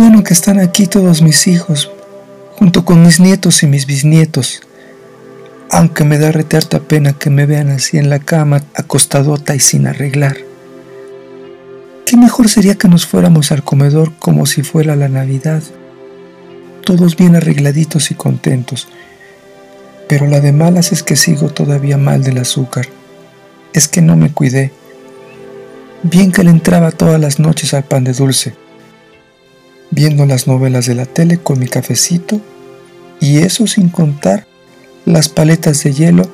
bueno que están aquí todos mis hijos, junto con mis nietos y mis bisnietos, aunque me da retearta pena que me vean así en la cama, acostadota y sin arreglar. Qué mejor sería que nos fuéramos al comedor como si fuera la Navidad, todos bien arregladitos y contentos. Pero la de malas es que sigo todavía mal del azúcar. Es que no me cuidé. Bien que le entraba todas las noches al pan de dulce, viendo las novelas de la tele con mi cafecito, y eso sin contar las paletas de hielo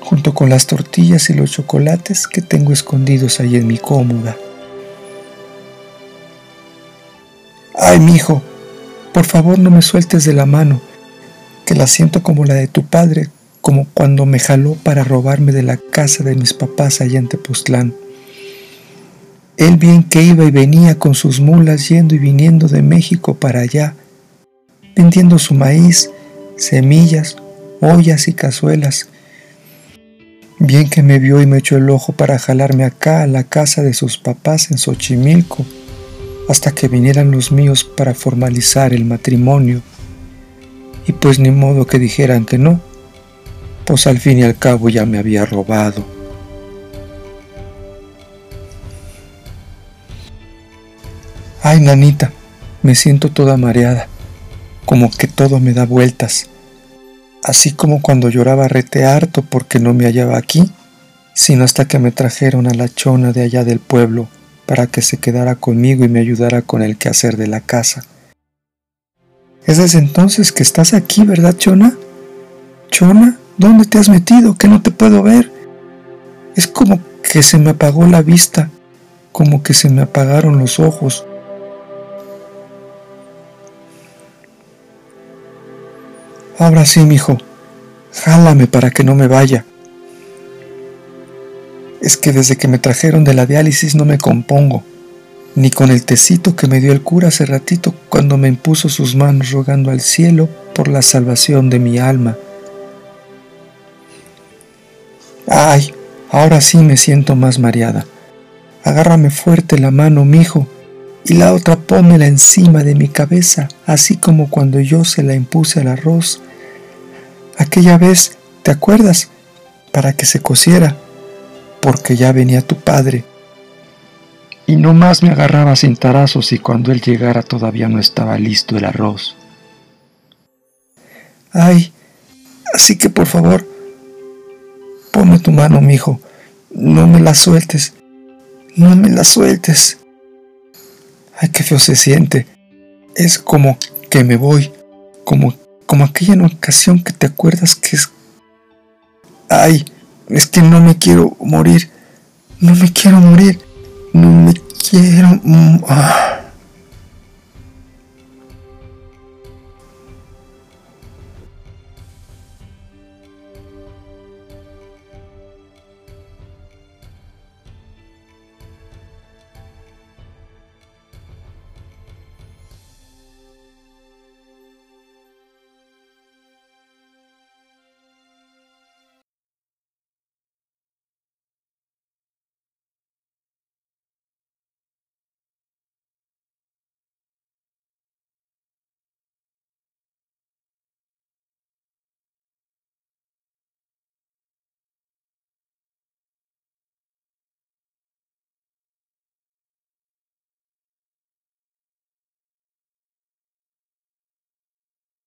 junto con las tortillas y los chocolates que tengo escondidos ahí en mi cómoda. Ay, mi hijo, por favor no me sueltes de la mano, que la siento como la de tu padre, como cuando me jaló para robarme de la casa de mis papás allá en Tepoztlán. Él bien que iba y venía con sus mulas yendo y viniendo de México para allá, vendiendo su maíz, semillas, ollas y cazuelas. Bien que me vio y me echó el ojo para jalarme acá a la casa de sus papás en Xochimilco, hasta que vinieran los míos para formalizar el matrimonio. Y pues ni modo que dijeran que no, pues al fin y al cabo ya me había robado. Ay, nanita, me siento toda mareada, como que todo me da vueltas así como cuando lloraba rete harto porque no me hallaba aquí, sino hasta que me trajeron a la chona de allá del pueblo para que se quedara conmigo y me ayudara con el quehacer de la casa. Es desde entonces que estás aquí, ¿verdad, Chona? Chona, ¿dónde te has metido? Que no te puedo ver. Es como que se me apagó la vista, como que se me apagaron los ojos. Ahora sí, mijo, jálame para que no me vaya. Es que desde que me trajeron de la diálisis no me compongo, ni con el tecito que me dio el cura hace ratito cuando me impuso sus manos rogando al cielo por la salvación de mi alma. Ay, ahora sí me siento más mareada. Agárrame fuerte la mano, mijo, y la otra pómela encima de mi cabeza, así como cuando yo se la impuse al arroz aquella vez, ¿te acuerdas? Para que se cociera, porque ya venía tu padre. Y no más me agarraba sin tarazos y cuando él llegara todavía no estaba listo el arroz. Ay, así que por favor, ponme tu mano, mijo. No me la sueltes. No me la sueltes. Ay, qué feo se siente. Es como que me voy, como como aquella ocasión que te acuerdas que es... Ay, es que no me quiero morir, no me quiero morir, no me quiero... Ah.